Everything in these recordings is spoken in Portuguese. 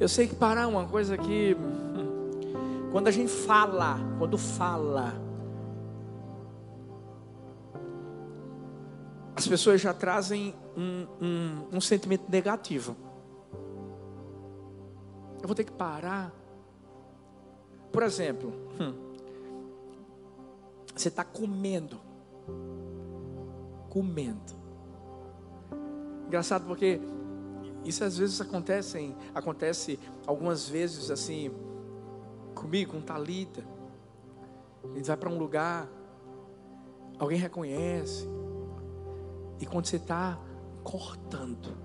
Eu sei que parar é uma coisa que. Quando a gente fala, quando fala, as pessoas já trazem um, um, um sentimento negativo. Eu vou ter que parar. Por exemplo, hum, você está comendo. Comendo. Engraçado porque isso às vezes acontece, acontece algumas vezes assim comigo, com Talita. A gente vai para um lugar, alguém reconhece. E quando você está cortando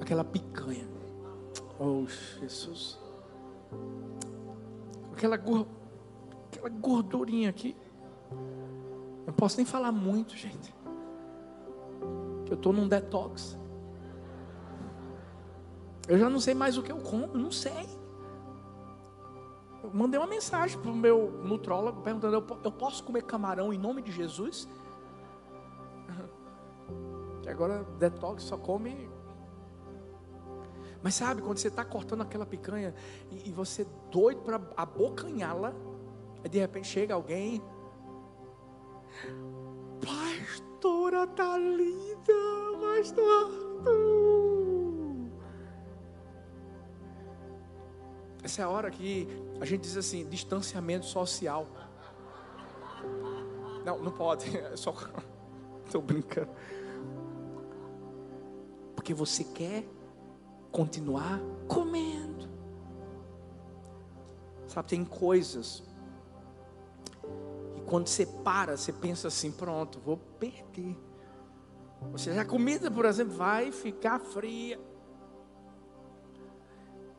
aquela picanha, oh Jesus, aquela, aquela gordurinha aqui, não posso nem falar muito, gente. Que eu estou num detox. Eu já não sei mais o que eu como, não sei. Eu mandei uma mensagem para o meu nutrólogo perguntando: eu posso comer camarão em nome de Jesus? Que agora detox só come. Mas sabe, quando você está cortando aquela picanha e, e você é doido para abocanhá-la, de repente chega alguém. Pastora Thalita, pastor Essa é a hora que a gente diz assim, distanciamento social. Não, não pode. É só estou brincando. Porque você quer continuar comendo. Sabe, tem coisas e quando você para, você pensa assim, pronto, vou perder. Ou seja, a comida, por exemplo, vai ficar fria.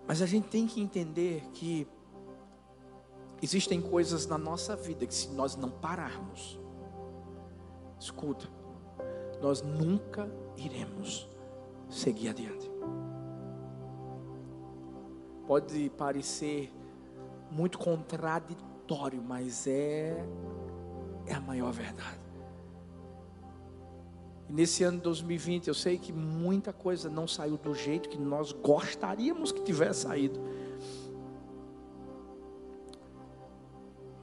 Mas a gente tem que entender que existem coisas na nossa vida que se nós não pararmos, escuta, nós nunca iremos seguir adiante. Pode parecer muito contraditório, mas é é a maior verdade. E nesse ano de 2020, eu sei que muita coisa não saiu do jeito que nós gostaríamos que tivesse saído.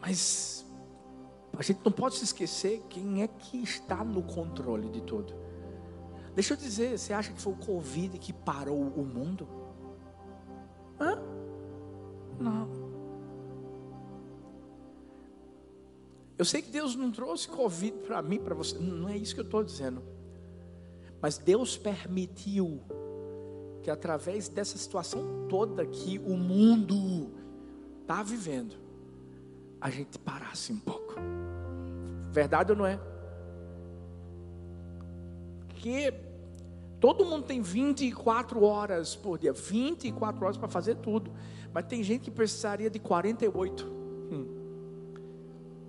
Mas a gente não pode se esquecer quem é que está no controle de tudo. Deixa eu dizer, você acha que foi o Covid que parou o mundo? Hã? Não. Eu sei que Deus não trouxe Covid para mim, para você. Não é isso que eu estou dizendo. Mas Deus permitiu que através dessa situação toda que o mundo está vivendo, a gente parasse um pouco. Verdade ou não é? Que todo mundo tem 24 horas por dia, 24 horas para fazer tudo, mas tem gente que precisaria de 48. Hum.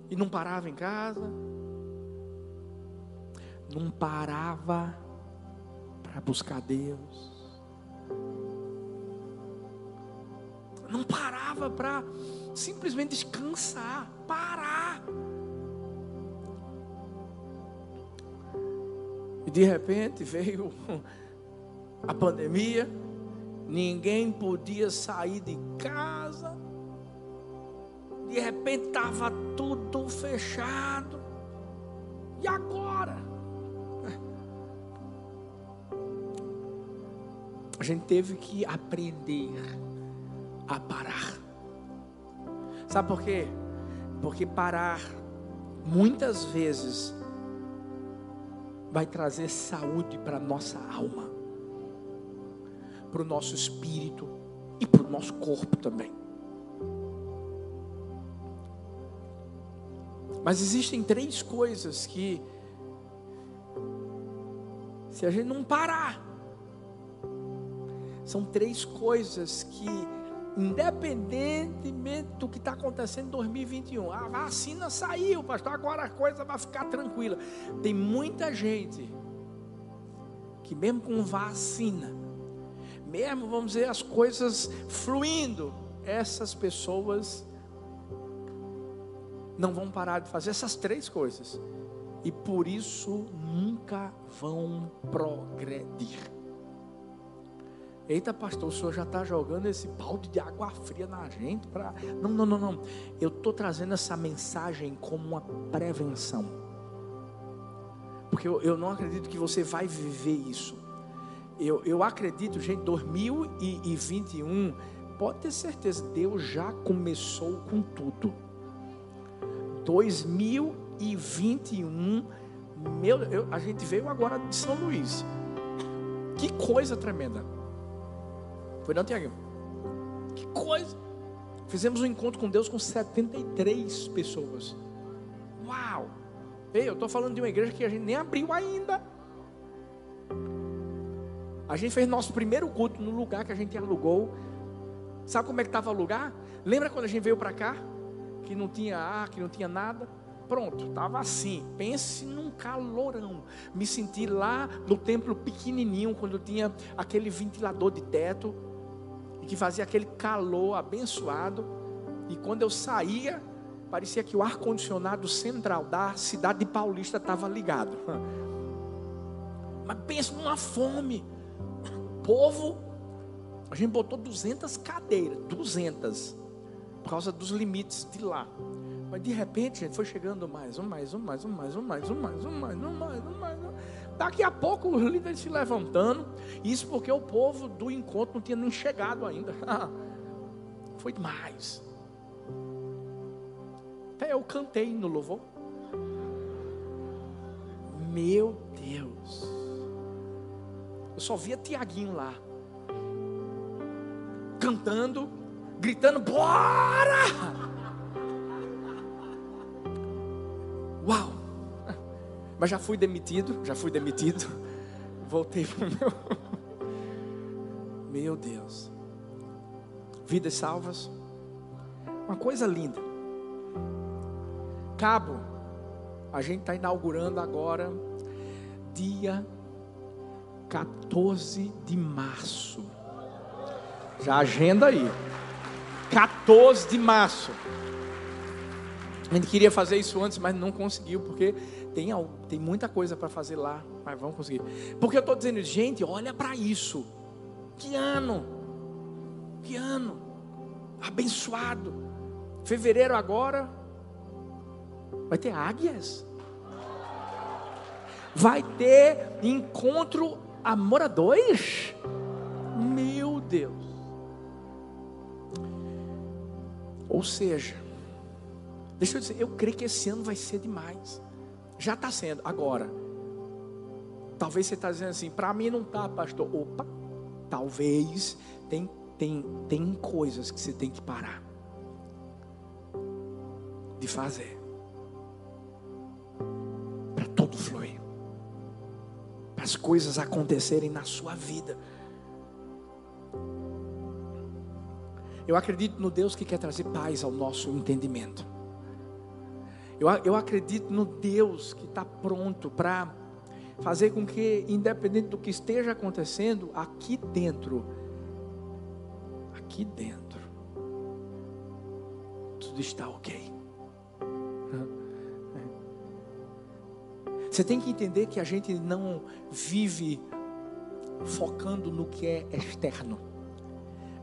E não parava em casa, não parava para buscar Deus. Não parava para simplesmente descansar, parar. E de repente veio a pandemia, ninguém podia sair de casa. De repente estava tudo fechado. E agora? Gente teve que aprender a parar. Sabe por quê? Porque parar muitas vezes vai trazer saúde para nossa alma, para o nosso espírito e para o nosso corpo também. Mas existem três coisas que, se a gente não parar, são três coisas que, independentemente do que está acontecendo em 2021, a vacina saiu, pastor, agora a coisa vai ficar tranquila. Tem muita gente que, mesmo com vacina, mesmo, vamos dizer, as coisas fluindo, essas pessoas não vão parar de fazer essas três coisas. E por isso nunca vão progredir. Eita, pastor, o senhor já está jogando esse balde de água fria na gente para. Não, não, não, não. Eu estou trazendo essa mensagem como uma prevenção. Porque eu, eu não acredito que você vai viver isso. Eu, eu acredito, gente, 2021, pode ter certeza, Deus já começou com tudo. 2021, meu, eu, a gente veio agora de São Luís. Que coisa tremenda. Foi não, Tiago? Que coisa. Fizemos um encontro com Deus com 73 pessoas. Uau! Ei, eu estou falando de uma igreja que a gente nem abriu ainda. A gente fez nosso primeiro culto no lugar que a gente alugou. Sabe como é que estava o lugar? Lembra quando a gente veio para cá? Que não tinha ar, que não tinha nada? Pronto, estava assim. Pense num calorão. Me senti lá no templo pequenininho, quando tinha aquele ventilador de teto que fazia aquele calor abençoado. E quando eu saía, parecia que o ar-condicionado central da cidade de Paulista estava ligado. Mas pensa numa fome. Povo, a gente botou 200 cadeiras, 200, por causa dos limites de lá. Mas de repente, gente, foi chegando mais um, mais um, mais um, mais um, mais um, mais um, mais um, mais um, mais um. Daqui a pouco os líderes se levantando. Isso porque o povo do encontro não tinha nem chegado ainda. Foi demais. Até eu cantei no louvor. Meu Deus. Eu só via Tiaguinho lá. Cantando, gritando, bora! Mas já fui demitido, já fui demitido. Voltei para o meu. Meu Deus. Vidas salvas. Uma coisa linda. Cabo, a gente está inaugurando agora, dia 14 de março. Já agenda aí. 14 de março. A gente queria fazer isso antes, mas não conseguiu, porque tem, tem muita coisa para fazer lá, mas vamos conseguir. Porque eu estou dizendo, gente, olha para isso. Que ano! Que ano! Abençoado! Fevereiro agora vai ter águias. Vai ter encontro amor 2. Meu Deus. Ou seja, Deixa eu dizer, eu creio que esse ano vai ser demais. Já está sendo. Agora, talvez você está dizendo assim, para mim não está, pastor. Opa, talvez tem, tem, tem coisas que você tem que parar de fazer. Para tudo fluir. Para as coisas acontecerem na sua vida. Eu acredito no Deus que quer trazer paz ao nosso entendimento. Eu, eu acredito no Deus que está pronto para fazer com que, independente do que esteja acontecendo, aqui dentro, aqui dentro, tudo está ok. Você tem que entender que a gente não vive focando no que é externo,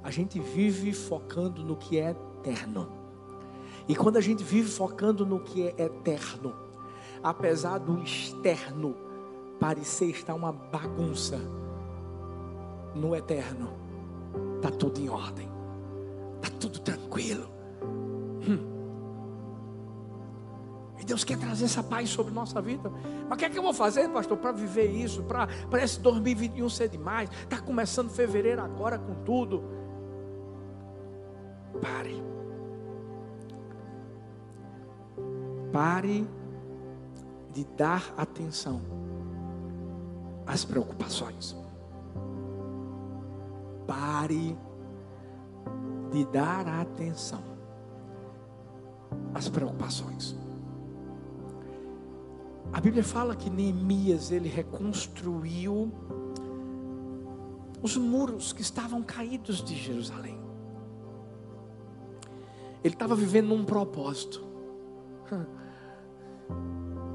a gente vive focando no que é eterno. E quando a gente vive focando no que é eterno, apesar do externo parecer estar uma bagunça, no eterno está tudo em ordem, está tudo tranquilo. Hum. E Deus quer trazer essa paz sobre nossa vida. Mas o que é que eu vou fazer, pastor, para viver isso? Para esse 2021 ser demais? Está começando fevereiro agora com tudo. Pare. Pare de dar atenção às preocupações. Pare de dar atenção às preocupações. A Bíblia fala que Neemias ele reconstruiu os muros que estavam caídos de Jerusalém. Ele estava vivendo num propósito.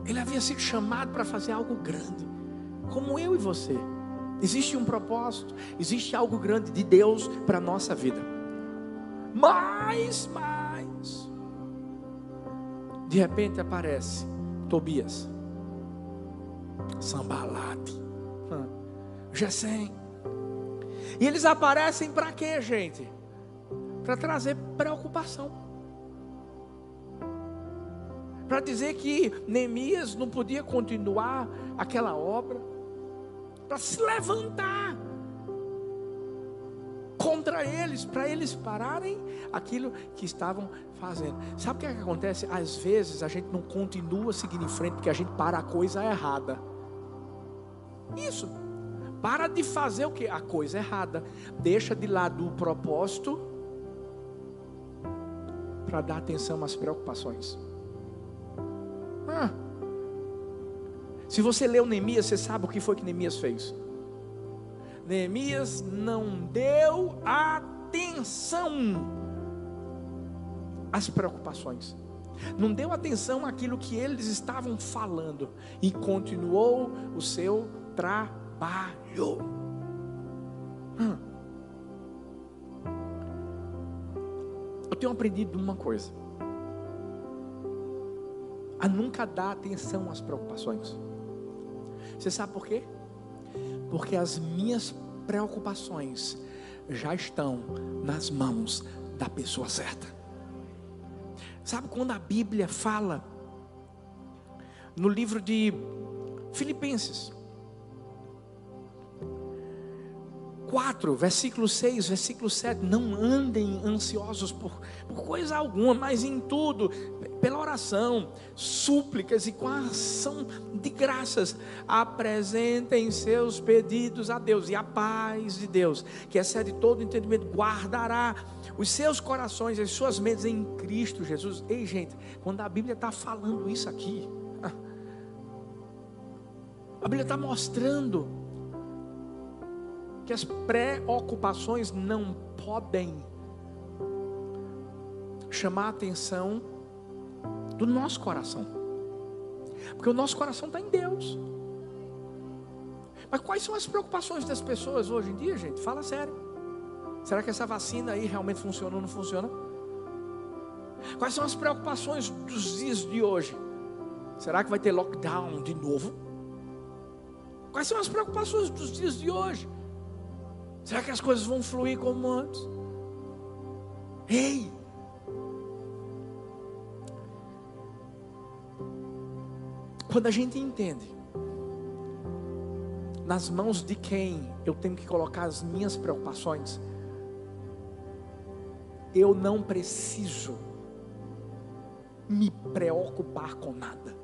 Ele havia sido chamado para fazer algo grande, como eu e você. Existe um propósito, existe algo grande de Deus para a nossa vida. Mas, mas, de repente aparece Tobias, Sambalate, Gesem. E eles aparecem para quê, gente? Para trazer preocupação. Para dizer que Neemias não podia continuar aquela obra para se levantar contra eles, para eles pararem aquilo que estavam fazendo. Sabe o que, é que acontece? Às vezes a gente não continua seguindo em frente porque a gente para a coisa errada. Isso. Para de fazer o que? A coisa errada. Deixa de lado o propósito para dar atenção às preocupações. Ah. Se você leu Neemias, você sabe o que foi que Neemias fez. Neemias não deu atenção às preocupações. Não deu atenção àquilo que eles estavam falando e continuou o seu trabalho. Hum. Eu tenho aprendido uma coisa: a nunca dar atenção às preocupações. Você sabe por quê? Porque as minhas preocupações já estão nas mãos da pessoa certa. Sabe quando a Bíblia fala no livro de Filipenses 4, versículo 6, versículo 7, não andem ansiosos por, por coisa alguma, mas em tudo, pela oração, súplicas e com a ação de graças, apresentem seus pedidos a Deus, e a paz de Deus, que excede todo entendimento, guardará os seus corações, as suas mentes em Cristo Jesus. Ei, gente, quando a Bíblia está falando isso aqui, a Bíblia está mostrando que as preocupações não podem chamar a atenção do nosso coração. Porque o nosso coração está em Deus. Mas quais são as preocupações das pessoas hoje em dia, gente? Fala sério. Será que essa vacina aí realmente funciona ou não funciona? Quais são as preocupações dos dias de hoje? Será que vai ter lockdown de novo? Quais são as preocupações dos dias de hoje? Será que as coisas vão fluir como antes? Ei! Quando a gente entende nas mãos de quem eu tenho que colocar as minhas preocupações, eu não preciso me preocupar com nada.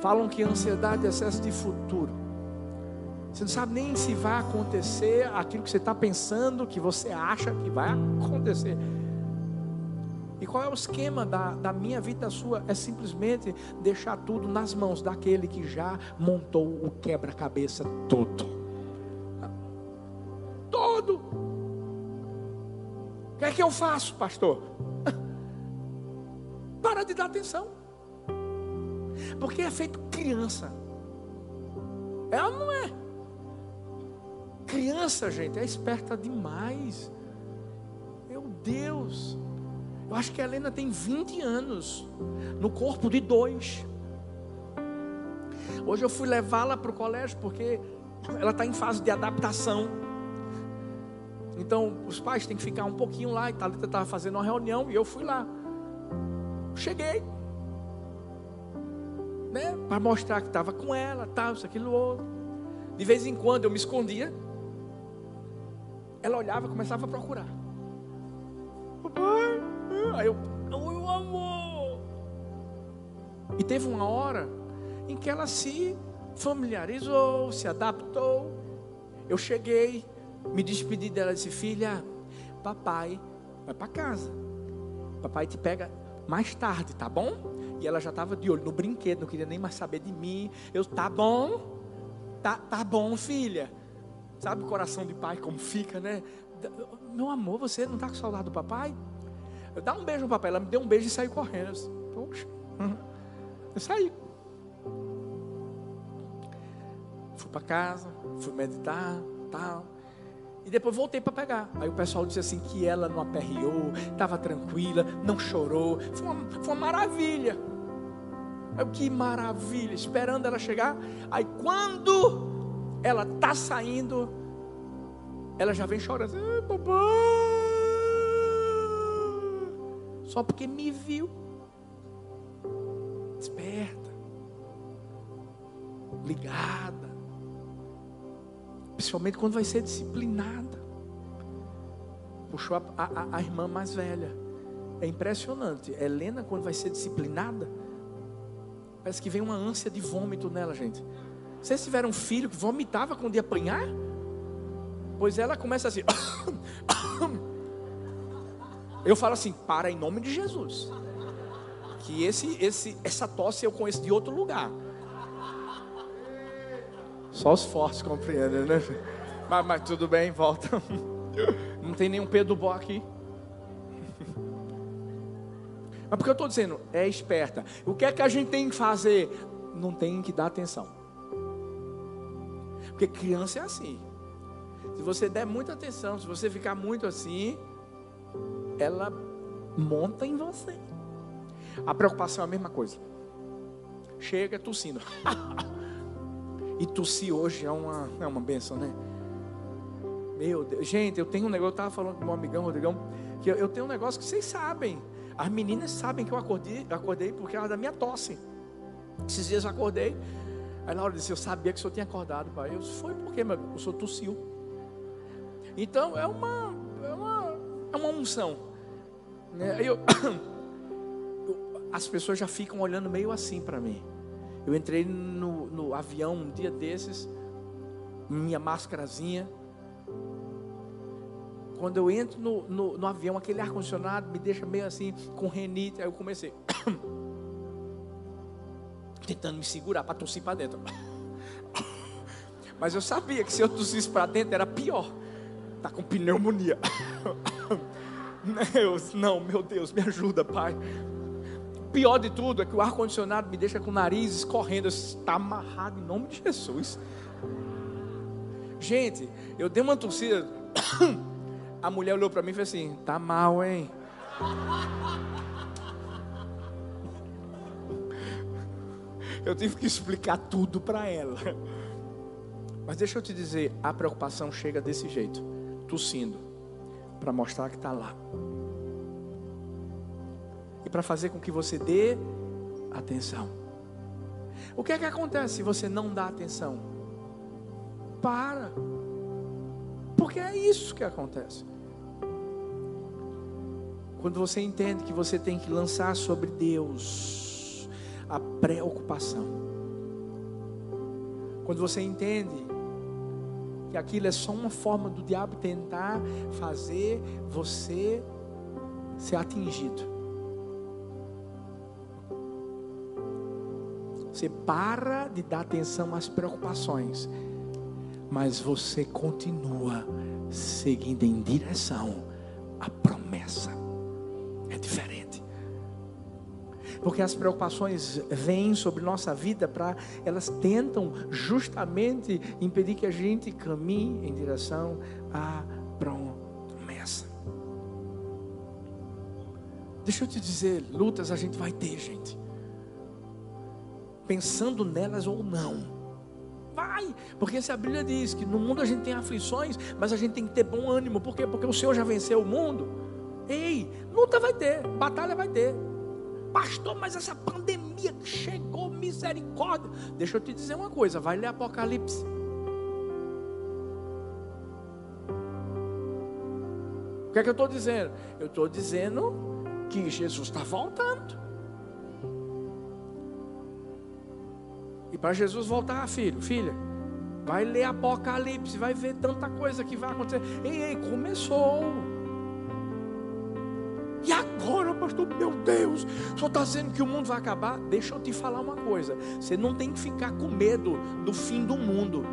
Falam que ansiedade é excesso de futuro. Você não sabe nem se vai acontecer aquilo que você está pensando, que você acha que vai acontecer. Qual é o esquema da, da minha vida, da sua? É simplesmente deixar tudo nas mãos daquele que já montou o quebra-cabeça todo. Todo. O que é que eu faço, pastor? Para de dar atenção. Porque é feito criança. Ela não é. Criança, gente, é esperta demais. Meu Deus. Eu acho que a Helena tem 20 anos, no corpo de dois. Hoje eu fui levá-la para o colégio porque ela está em fase de adaptação. Então os pais têm que ficar um pouquinho lá. E Thalita estava fazendo uma reunião e eu fui lá. Cheguei. Né, para mostrar que estava com ela, tal, isso, aquilo, outro. De vez em quando eu me escondia. Ela olhava e começava a procurar. Aí eu, meu amor. E teve uma hora em que ela se familiarizou, se adaptou. Eu cheguei, me despedi dela e disse: Filha, papai vai para casa. Papai te pega mais tarde, tá bom? E ela já estava de olho no brinquedo, não queria nem mais saber de mim. Eu, tá bom? Tá, tá bom, filha. Sabe o coração de pai como fica, né? Meu amor, você não está com saudade do papai? Eu dá um beijo no papai. Ela me deu um beijo e saiu correndo. Eu, Poxa, eu saí. Fui para casa, Fui meditar, tal. E depois voltei para pegar. Aí o pessoal disse assim que ela não aperreou, estava tranquila, não chorou. Foi uma, foi uma maravilha. Eu, que maravilha, esperando ela chegar. Aí quando ela tá saindo, ela já vem chorando. Ah, papai. Só porque me viu. Desperta. Ligada. Principalmente quando vai ser disciplinada. Puxou a, a, a irmã mais velha. É impressionante. Helena, quando vai ser disciplinada, parece que vem uma ânsia de vômito nela, gente. Vocês tiveram um filho que vomitava quando ia apanhar? Pois ela começa assim. Eu falo assim, para em nome de Jesus. Que esse, esse, essa tosse eu conheço de outro lugar. Só os fortes compreendem, né? Mas, mas tudo bem, volta. Não tem nenhum Pedro Bó aqui. Mas porque eu estou dizendo, é esperta. O que é que a gente tem que fazer? Não tem que dar atenção. Porque criança é assim. Se você der muita atenção, se você ficar muito assim, ela monta em você. A preocupação é a mesma coisa. Chega tossindo. e tossir hoje é uma, é uma benção, né? Meu Deus. Gente, eu tenho um negócio, eu estava falando com meu amigão Rodrigão, que eu, tenho um negócio que vocês sabem. As meninas sabem que eu acordei, acordei porque era da minha tosse. Esses dias eu acordei. Aí na hora disse, eu sabia que o senhor tinha acordado, pai. Eu disse, foi porque meu, o senhor tossiu. Então é uma, é uma, é uma unção. Né? Eu, as pessoas já ficam olhando meio assim para mim. Eu entrei no, no, avião um dia desses, minha máscarazinha. Quando eu entro no, no, no avião, aquele ar-condicionado me deixa meio assim, com renite. Aí eu comecei. tentando me segurar para tossir para dentro. Mas eu sabia que se eu tossisse para dentro era pior. Tá com pneumonia. Deus, não, meu Deus, me ajuda, Pai. Pior de tudo é que o ar-condicionado me deixa com o nariz escorrendo. Está amarrado em nome de Jesus. Gente, eu dei uma tossida. A mulher olhou para mim e fez assim: Tá mal, hein? Eu tive que explicar tudo para ela. Mas deixa eu te dizer: a preocupação chega desse jeito, tossindo para mostrar que está lá. E para fazer com que você dê atenção. O que é que acontece se você não dá atenção? Para. Porque é isso que acontece. Quando você entende que você tem que lançar sobre Deus a preocupação. Quando você entende aquilo é só uma forma do diabo tentar fazer você ser atingido. Você para de dar atenção às preocupações, mas você continua seguindo em direção à promessa. É diferente. Porque as preocupações vêm sobre nossa vida para elas tentam justamente impedir que a gente caminhe em direção à promessa. Deixa eu te dizer, lutas a gente vai ter, gente. Pensando nelas ou não. Vai, porque se a Bíblia diz que no mundo a gente tem aflições, mas a gente tem que ter bom ânimo, por quê? Porque o Senhor já venceu o mundo. Ei, luta vai ter, batalha vai ter, Pastor, mas essa pandemia chegou, misericórdia. Deixa eu te dizer uma coisa: vai ler Apocalipse. O que é que eu estou dizendo? Eu estou dizendo que Jesus está voltando. E para Jesus voltar, filho, filha, vai ler Apocalipse, vai ver tanta coisa que vai acontecer. Ei, ei, começou. Pastor, meu Deus, senhor está dizendo que o mundo vai acabar? Deixa eu te falar uma coisa: você não tem que ficar com medo do fim do mundo,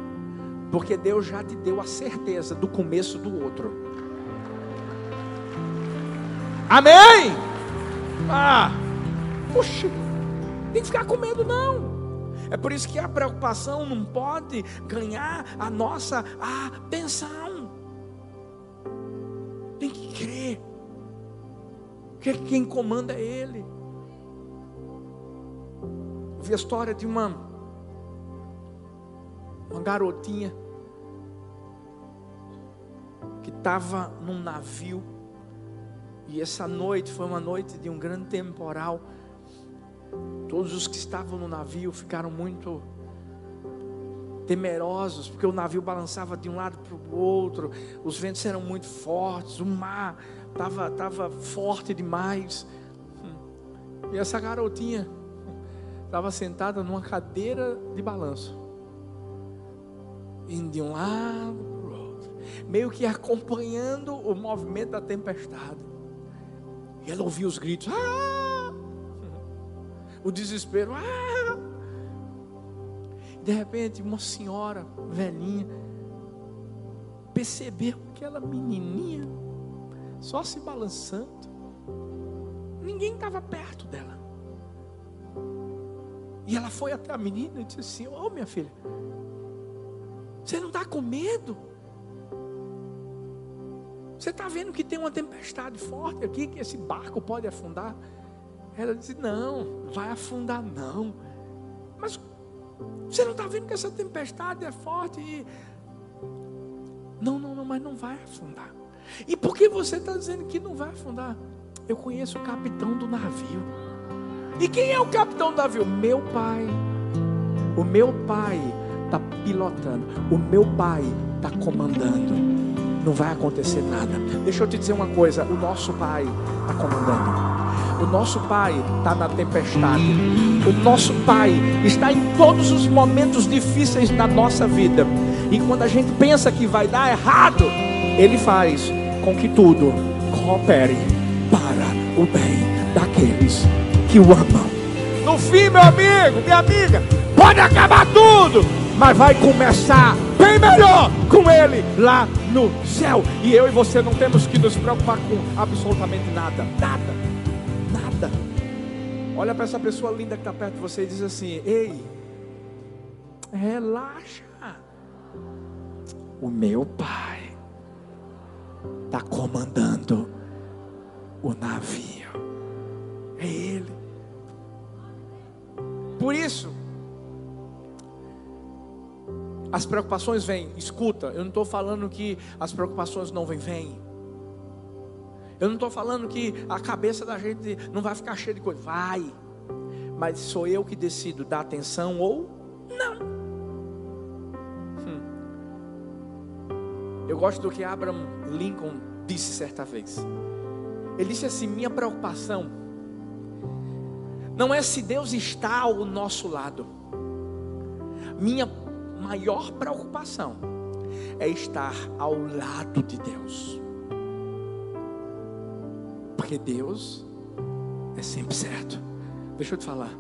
porque Deus já te deu a certeza do começo do outro. Amém? Ah, puxa, tem que ficar com medo, não. É por isso que a preocupação não pode ganhar a nossa atenção. Tem que quem comanda é Ele. Eu vi a história de uma uma garotinha que estava num navio e essa noite foi uma noite de um grande temporal. Todos os que estavam no navio ficaram muito temerosos, porque o navio balançava de um lado para o outro, os ventos eram muito fortes, o mar estava tava forte demais. E essa garotinha estava sentada numa cadeira de balanço, indo de um lado para o outro, meio que acompanhando o movimento da tempestade. E ela ouvia os gritos, ah! o desespero, ah! De repente, uma senhora velhinha percebeu aquela menininha só se balançando. Ninguém estava perto dela. E ela foi até a menina e disse assim: Ô oh, minha filha, você não está com medo? Você está vendo que tem uma tempestade forte aqui, que esse barco pode afundar? Ela disse: Não, vai afundar não. Mas você não está vendo que essa tempestade é forte? E... Não, não, não, mas não vai afundar. E por que você está dizendo que não vai afundar? Eu conheço o capitão do navio. E quem é o capitão do navio? Meu pai. O meu pai está pilotando. O meu pai está comandando. Não vai acontecer nada. Deixa eu te dizer uma coisa: o nosso pai está comandando. O nosso Pai está na tempestade. O nosso Pai está em todos os momentos difíceis da nossa vida. E quando a gente pensa que vai dar errado, Ele faz com que tudo coopere para o bem daqueles que o amam. No fim, meu amigo, minha amiga, pode acabar tudo, mas vai começar bem melhor com Ele lá no céu. E eu e você não temos que nos preocupar com absolutamente nada, nada, nada. Olha para essa pessoa linda que está perto de você e diz assim: Ei, relaxa. O meu Pai está comandando o navio. É Ele. Por isso, as preocupações vêm. Escuta, eu não estou falando que as preocupações não vêm, vêm. Eu não estou falando que a cabeça da gente não vai ficar cheia de coisa. Vai. Mas sou eu que decido dar atenção ou não. Eu gosto do que Abraham Lincoln disse certa vez. Ele disse assim: Minha preocupação não é se Deus está ao nosso lado. Minha maior preocupação é estar ao lado de Deus. Porque Deus é sempre certo. Deixa eu te falar.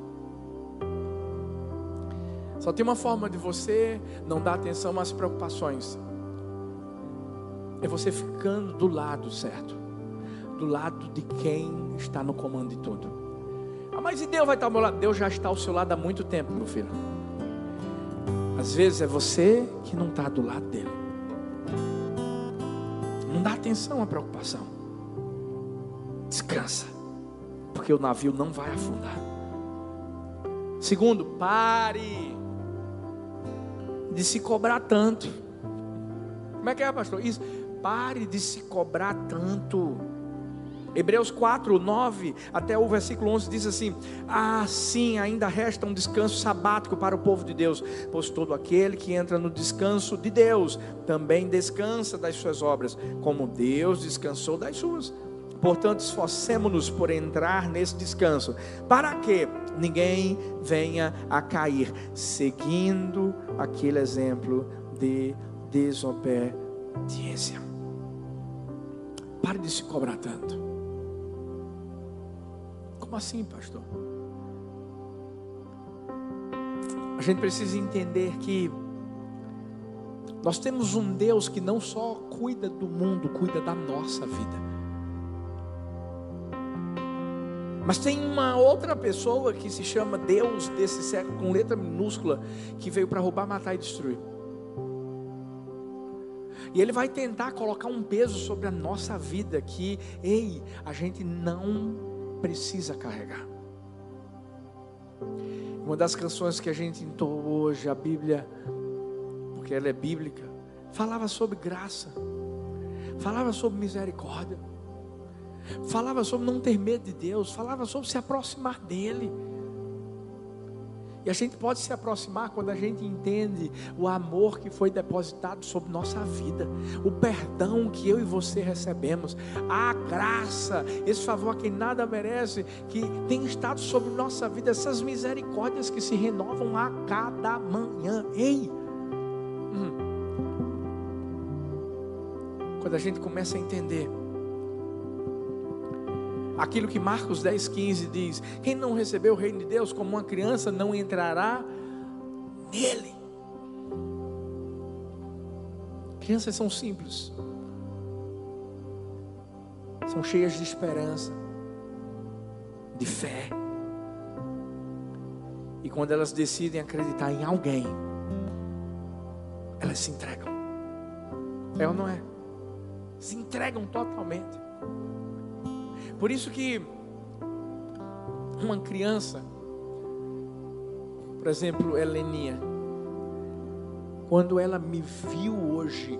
Só tem uma forma de você não dar atenção às preocupações é você ficando do lado certo, do lado de quem está no comando de tudo. Ah, mas e Deus vai estar ao meu lado? Deus já está ao seu lado há muito tempo, meu filho. Às vezes é você que não está do lado dele. Não dá atenção à preocupação. Descansa, porque o navio não vai afundar. Segundo, pare de se cobrar tanto. Como é que é, pastor? Isso pare de se cobrar tanto. Hebreus 4, 9 até o versículo 11 diz assim: Assim ainda resta um descanso sabático para o povo de Deus, pois todo aquele que entra no descanso de Deus também descansa das suas obras, como Deus descansou das suas. Portanto, esforcemos-nos por entrar nesse descanso, para que ninguém venha a cair, seguindo aquele exemplo de desobediência. Pare de se cobrar tanto. Como assim, pastor? A gente precisa entender que nós temos um Deus que não só cuida do mundo, cuida da nossa vida. Mas tem uma outra pessoa que se chama Deus desse século, com letra minúscula, que veio para roubar, matar e destruir. E ele vai tentar colocar um peso sobre a nossa vida que, ei, a gente não precisa carregar. Uma das canções que a gente entoou hoje, a Bíblia, porque ela é bíblica, falava sobre graça, falava sobre misericórdia falava sobre não ter medo de Deus, falava sobre se aproximar dEle. E a gente pode se aproximar quando a gente entende o amor que foi depositado sobre nossa vida, o perdão que eu e você recebemos, a graça, esse favor a quem nada merece, que tem estado sobre nossa vida, essas misericórdias que se renovam a cada manhã. Ei! Hum. Quando a gente começa a entender aquilo que Marcos 10, 15 diz: Quem não recebeu o reino de Deus como uma criança não entrará nele. Crianças são simples, são cheias de esperança, de fé. E quando elas decidem acreditar em alguém, elas se entregam. É ou não é? Se entregam totalmente. Por isso que uma criança, por exemplo, Heleninha, quando ela me viu hoje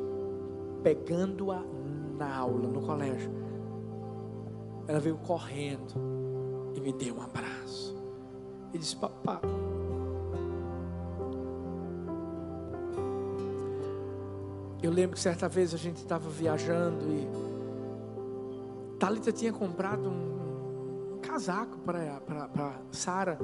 pegando-a na aula, no colégio, ela veio correndo e me deu um abraço. E disse: Papá, eu lembro que certa vez a gente estava viajando e Talita tinha comprado um, um casaco para Sara.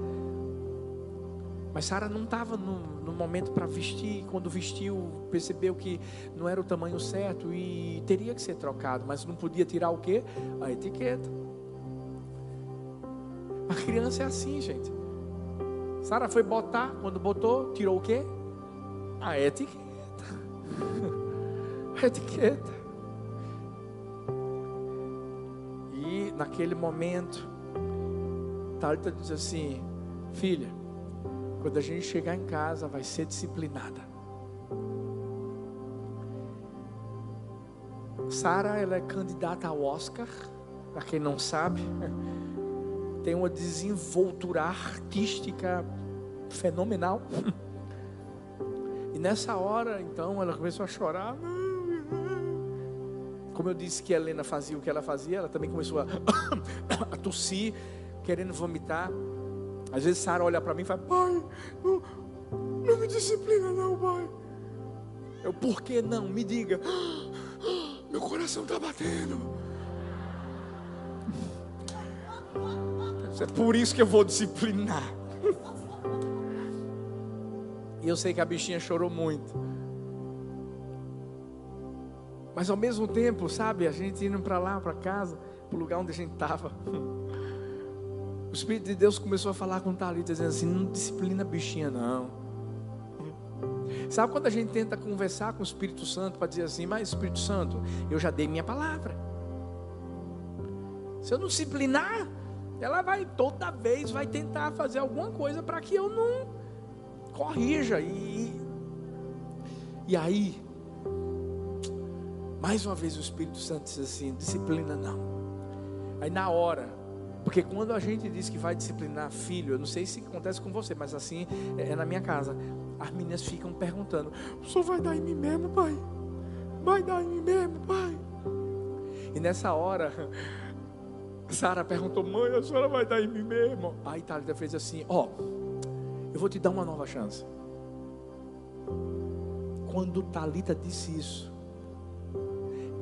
Mas Sara não estava no, no, momento para vestir. Quando vestiu, percebeu que não era o tamanho certo e teria que ser trocado. Mas não podia tirar o quê? A etiqueta. A criança é assim, gente. Sara foi botar, quando botou, tirou o quê? A etiqueta. A etiqueta. Naquele momento, Talita diz assim: Filha, quando a gente chegar em casa, vai ser disciplinada. Sara, ela é candidata ao Oscar, para quem não sabe, tem uma desenvoltura artística fenomenal. E nessa hora, então, ela começou a chorar. Como eu disse que a Helena fazia o que ela fazia, ela também começou a, a tossir, querendo vomitar. Às vezes Sara olha para mim e fala: Pai, não, não me disciplina, não, pai. Eu, por que não? Me diga. Meu coração está batendo. É por isso que eu vou disciplinar. E eu sei que a bichinha chorou muito. Mas ao mesmo tempo, sabe, a gente indo para lá, para casa, para o lugar onde a gente estava. O Espírito de Deus começou a falar com Thalita, dizendo assim: não disciplina bichinha, não. Sabe quando a gente tenta conversar com o Espírito Santo para dizer assim, mas Espírito Santo, eu já dei minha palavra. Se eu não disciplinar, ela vai toda vez vai tentar fazer alguma coisa para que eu não corrija. E, e aí, mais uma vez o Espírito Santo diz assim: disciplina não. Aí na hora, porque quando a gente diz que vai disciplinar filho, eu não sei se acontece com você, mas assim é, é na minha casa. As meninas ficam perguntando: o senhor vai dar em mim mesmo, pai? Vai dar em mim mesmo, pai? E nessa hora, Sara perguntou: mãe, a senhora vai dar em mim mesmo? Aí Thalita fez assim: ó, oh, eu vou te dar uma nova chance. Quando Talita disse isso,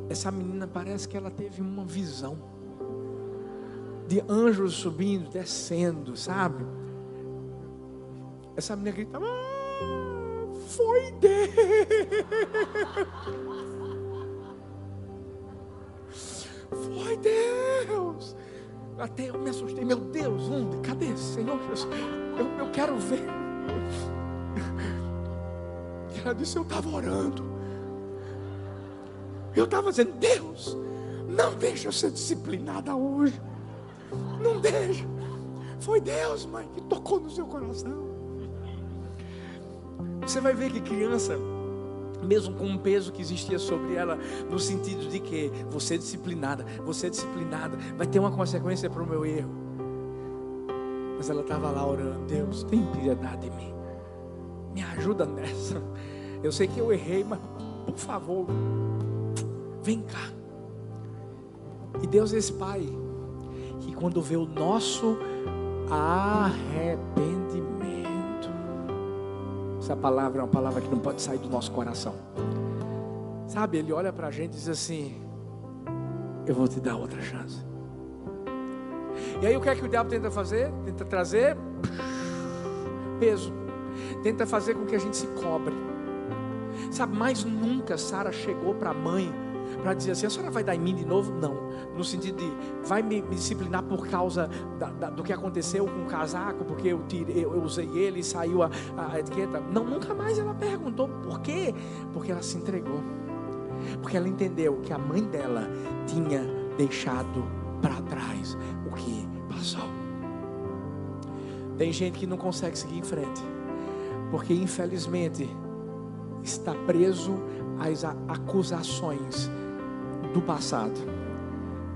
essa menina parece que ela teve uma visão de anjos subindo, descendo, sabe? Essa menina gritava: ah, Foi Deus! Foi Deus! Até eu me assustei, meu Deus, onde? Cadê, Senhor Jesus? Eu, eu quero ver. Ela disse: Eu estava orando. Eu estava dizendo, Deus, não deixa eu ser disciplinada hoje. Não deixa. Foi Deus, mãe, que tocou no seu coração. Você vai ver que criança, mesmo com o peso que existia sobre ela, no sentido de que você é disciplinada, você é disciplinada, vai ter uma consequência para o meu erro. Mas ela estava lá orando, Deus, tem piedade de mim. Me ajuda nessa. Eu sei que eu errei, mas por favor, vem cá. E Deus é esse Pai que quando vê o nosso arrependimento, essa palavra é uma palavra que não pode sair do nosso coração. Sabe, Ele olha para a gente e diz assim: Eu vou te dar outra chance. E aí o que é que o diabo tenta fazer? Tenta trazer peso. Tenta fazer com que a gente se cobre. Sabe, mais nunca Sara chegou para a mãe para dizer assim: a senhora vai dar em mim de novo? Não. No sentido de, vai me, me disciplinar por causa da, da, do que aconteceu com o casaco, porque eu, tirei, eu, eu usei ele e saiu a, a etiqueta. Não, nunca mais ela perguntou por quê? Porque ela se entregou. Porque ela entendeu que a mãe dela tinha deixado para trás o que passou. Tem gente que não consegue seguir em frente, porque infelizmente está preso às acusações do passado,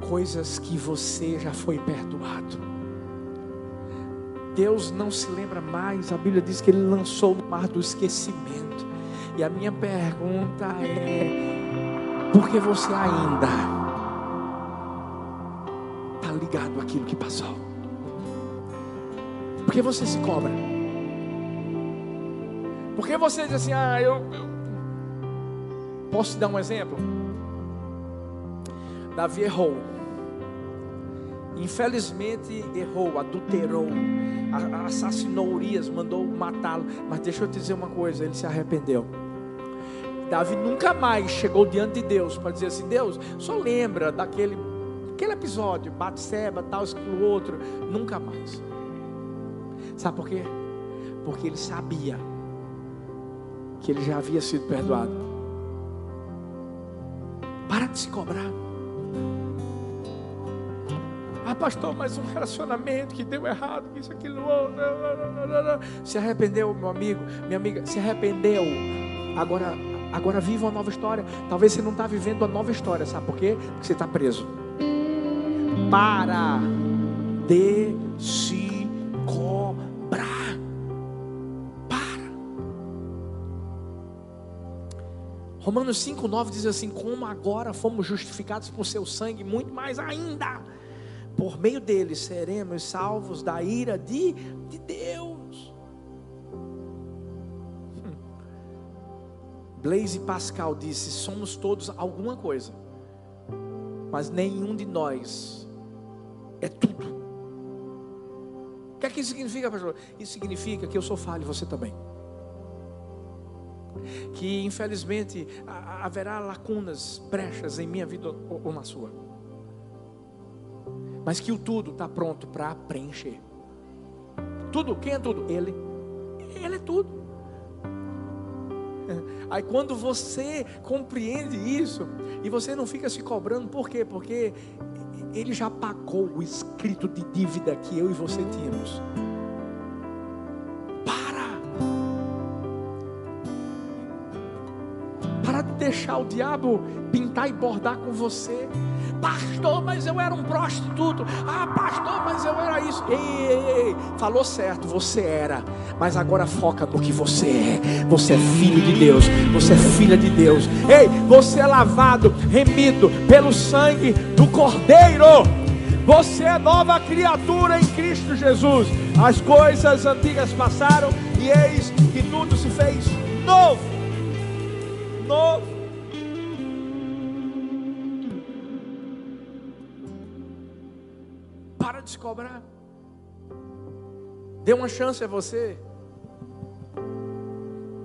coisas que você já foi perdoado. Deus não se lembra mais, a Bíblia diz que Ele lançou no mar do esquecimento. E a minha pergunta é: por que você ainda está ligado àquilo que passou? Por que você se cobra? Por que você diz assim, ah, eu, eu... posso te dar um exemplo? Davi errou. Infelizmente errou, adulterou, assassinou Urias, mandou matá-lo. Mas deixa eu te dizer uma coisa: ele se arrependeu. Davi nunca mais chegou diante de Deus para dizer assim: Deus, só lembra daquele aquele episódio, Batseba, tal, aquilo outro. Nunca mais. Sabe por quê? Porque ele sabia que ele já havia sido perdoado. Para de se cobrar. Ah, pastor, mas um relacionamento que deu errado, isso, aquilo, não, não, se arrependeu, meu amigo, minha amiga, se arrependeu. Agora, agora viva uma nova história. Talvez você não está vivendo uma nova história, sabe por quê? Porque você está preso. Para de se Romanos 5,9 diz assim: Como agora fomos justificados por seu sangue, muito mais ainda por meio dele seremos salvos da ira de, de Deus. Hum. Blaise Pascal disse: somos todos alguma coisa, mas nenhum de nós é tudo. O que é que isso significa, pastor? Isso significa que eu sou falho e você também. Que infelizmente haverá lacunas, brechas em minha vida ou na sua mas que o tudo está pronto para preencher. Tudo, quem é tudo? Ele. Ele é tudo. Aí quando você compreende isso e você não fica se cobrando, por quê? Porque ele já pagou o escrito de dívida que eu e você tínhamos. Deixar o diabo pintar e bordar com você. Pastor, mas eu era um prostituto. Ah, pastor, mas eu era isso. Ei, ei, ei, falou certo, você era. Mas agora foca no que você é. Você é filho de Deus. Você é filha de Deus. Ei, você é lavado, remido pelo sangue do Cordeiro. Você é nova criatura em Cristo Jesus. As coisas antigas passaram e eis que tudo se fez novo. Novo. De se cobrar. Dê uma chance a você.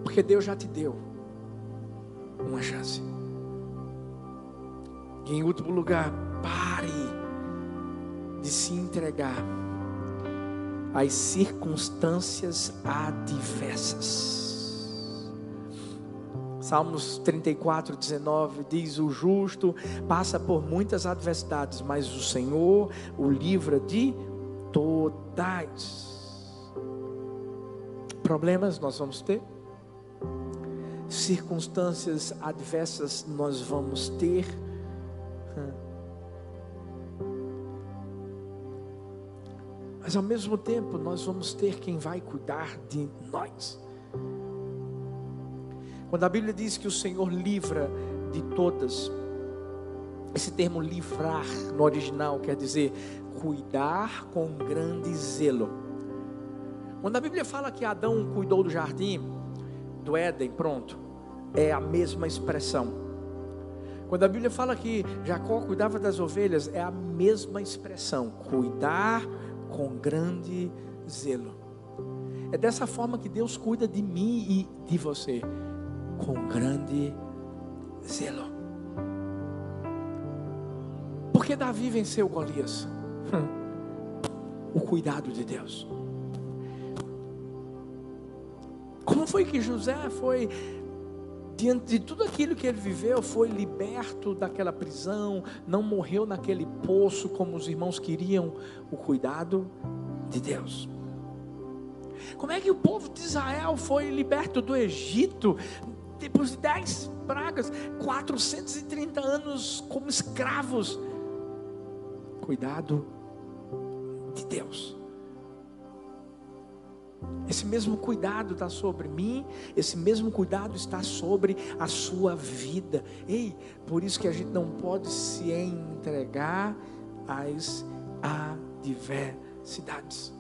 Porque Deus já te deu uma chance. E em último lugar, pare de se entregar às circunstâncias adversas. Salmos 34, 19 diz: O justo passa por muitas adversidades, mas o Senhor o livra de todas. Problemas nós vamos ter, circunstâncias adversas nós vamos ter. Mas ao mesmo tempo, nós vamos ter quem vai cuidar de nós. Quando a Bíblia diz que o Senhor livra de todas, esse termo livrar no original quer dizer cuidar com grande zelo. Quando a Bíblia fala que Adão cuidou do jardim, do Éden, pronto, é a mesma expressão. Quando a Bíblia fala que Jacó cuidava das ovelhas, é a mesma expressão, cuidar com grande zelo. É dessa forma que Deus cuida de mim e de você com grande zelo. Porque Davi venceu Golias? O cuidado de Deus. Como foi que José foi, diante de tudo aquilo que ele viveu, foi liberto daquela prisão, não morreu naquele poço como os irmãos queriam? O cuidado de Deus. Como é que o povo de Israel foi liberto do Egito depois de dez pragas, 430 anos como escravos. Cuidado de Deus. Esse mesmo cuidado está sobre mim, esse mesmo cuidado está sobre a sua vida. Ei, por isso que a gente não pode se entregar às adversidades.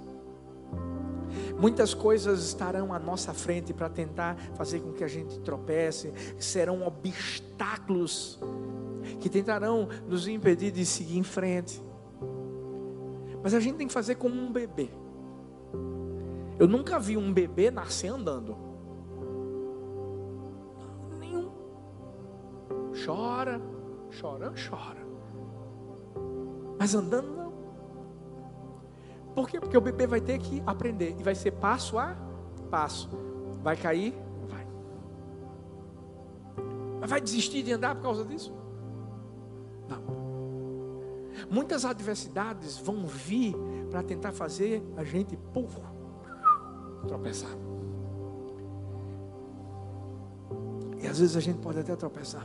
Muitas coisas estarão à nossa frente para tentar fazer com que a gente tropece, serão obstáculos que tentarão nos impedir de seguir em frente. Mas a gente tem que fazer como um bebê. Eu nunca vi um bebê nascer andando. Nenhum. Chora, chora, chora. Mas andando. Por quê? Porque o bebê vai ter que aprender e vai ser passo a passo. Vai cair? Vai. Mas vai desistir de andar por causa disso? Não. Muitas adversidades vão vir para tentar fazer a gente puf, tropeçar. E às vezes a gente pode até tropeçar.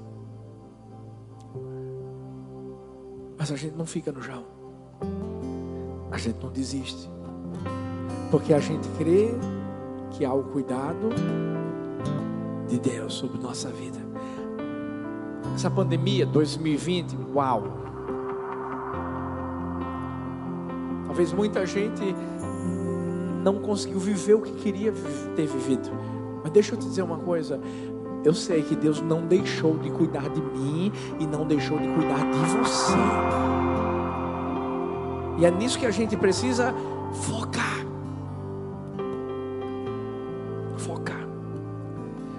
Mas a gente não fica no chão a gente não desiste. Porque a gente crê que há o cuidado de Deus sobre nossa vida. Essa pandemia 2020, uau! Talvez muita gente não conseguiu viver o que queria ter vivido. Mas deixa eu te dizer uma coisa. Eu sei que Deus não deixou de cuidar de mim e não deixou de cuidar de você. E é nisso que a gente precisa focar. Focar.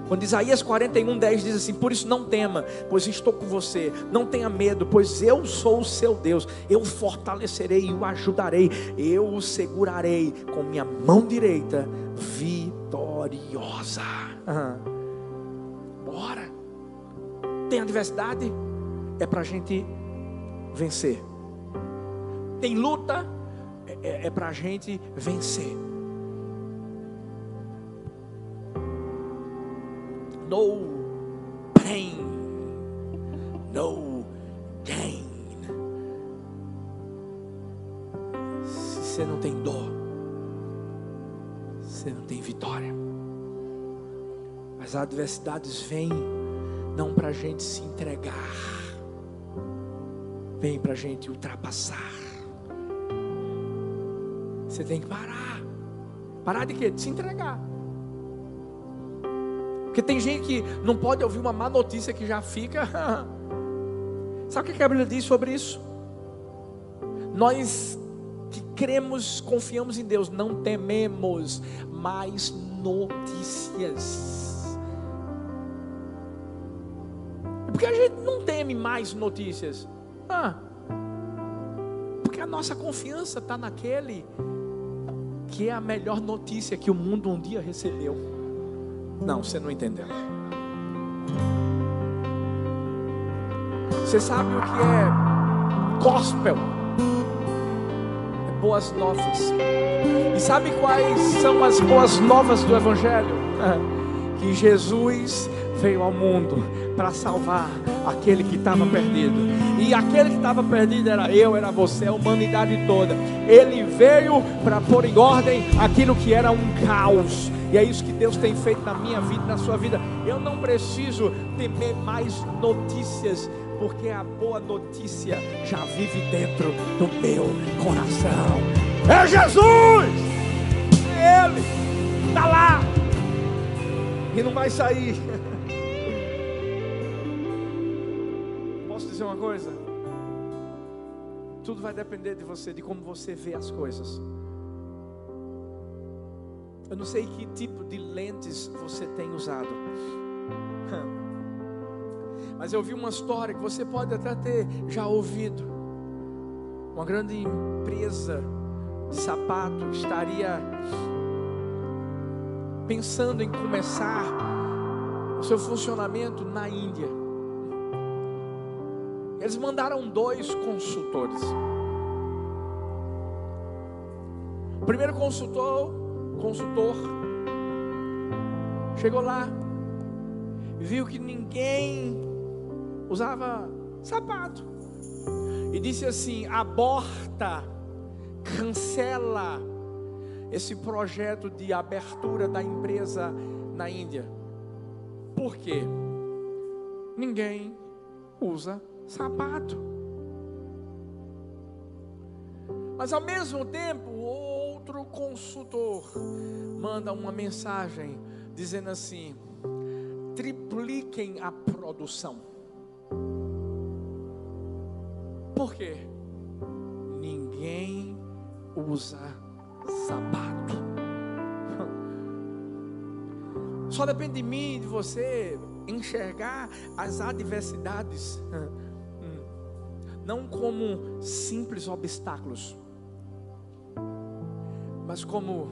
Quando Isaías 41, 10 diz assim: Por isso não tema, pois estou com você. Não tenha medo, pois eu sou o seu Deus. Eu o fortalecerei e o ajudarei. Eu o segurarei com minha mão direita vitoriosa. Bora. Tem adversidade? É para a gente vencer tem luta, é, é, é para a gente vencer. No pain, no gain. Se você não tem dor, você não tem vitória. As adversidades vêm não para a gente se entregar, vem para a gente ultrapassar. Você tem que parar. Parar de quê? De se entregar. Porque tem gente que não pode ouvir uma má notícia que já fica. Sabe o que a Bíblia diz sobre isso? Nós que cremos, confiamos em Deus, não tememos mais notícias. Porque a gente não teme mais notícias. Ah, porque a nossa confiança está naquele que é a melhor notícia que o mundo um dia recebeu. Não, você não entendeu. Você sabe o que é gospel? É boas novas. E sabe quais são as boas novas do Evangelho? Que Jesus veio ao mundo para salvar aquele que estava perdido. E aquele que estava perdido era eu, era você, a humanidade toda. Ele veio para pôr em ordem aquilo que era um caos. E é isso que Deus tem feito na minha vida, na sua vida. Eu não preciso temer mais notícias, porque a boa notícia já vive dentro do meu coração. É Jesus! É Ele! Está lá! E não vai sair. Dizer uma coisa? Tudo vai depender de você, de como você vê as coisas. Eu não sei que tipo de lentes você tem usado. Mas eu vi uma história que você pode até ter já ouvido. Uma grande empresa de sapato estaria pensando em começar o seu funcionamento na Índia. Eles mandaram dois consultores. O primeiro consultor, consultor chegou lá, viu que ninguém usava sapato e disse assim: aborta, cancela esse projeto de abertura da empresa na Índia. Por quê? Ninguém usa sapato. Mas ao mesmo tempo, outro consultor manda uma mensagem dizendo assim: tripliquem a produção. Por quê? Ninguém usa sapato. Só depende de mim, de você, enxergar as adversidades não como simples obstáculos, mas como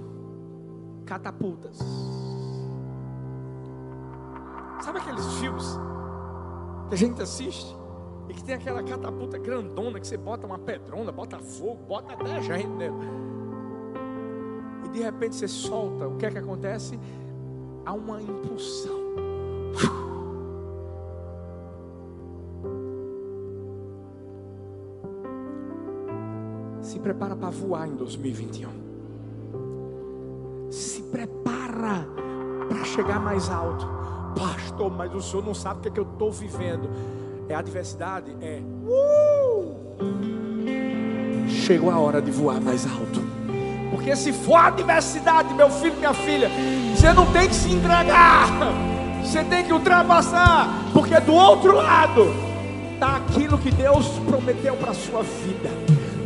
catapultas. Sabe aqueles filmes que a gente assiste e que tem aquela catapulta grandona que você bota uma pedrona, bota fogo, bota até gente nela. E de repente você solta, o que é que acontece? Há uma impulsão. Prepara para voar em 2021. Se prepara para chegar mais alto. Pastor, mas o senhor não sabe o que, é que eu estou vivendo. É adversidade? É. Uh! Chegou a hora de voar mais alto. Porque se for adversidade, meu filho, minha filha, você não tem que se entregar. Você tem que ultrapassar. Porque do outro lado está aquilo que Deus prometeu para a sua vida.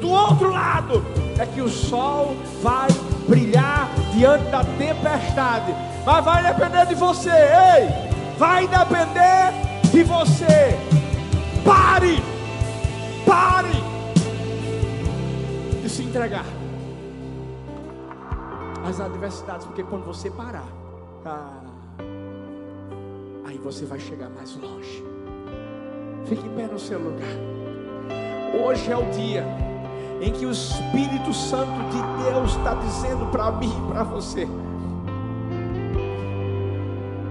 Do outro lado é que o sol vai brilhar diante da tempestade. Mas vai depender de você, ei! Vai depender de você. Pare! Pare de se entregar às adversidades, porque quando você parar, ah, aí você vai chegar mais longe. Fique bem no seu lugar. Hoje é o dia em que o Espírito Santo de Deus está dizendo para mim e para você: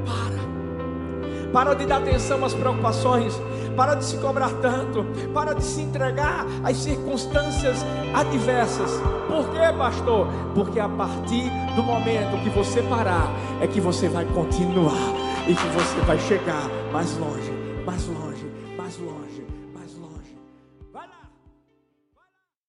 para, para de dar atenção às preocupações, para de se cobrar tanto, para de se entregar às circunstâncias adversas. Por quê, pastor? Porque a partir do momento que você parar, é que você vai continuar e que você vai chegar mais longe, mais longe,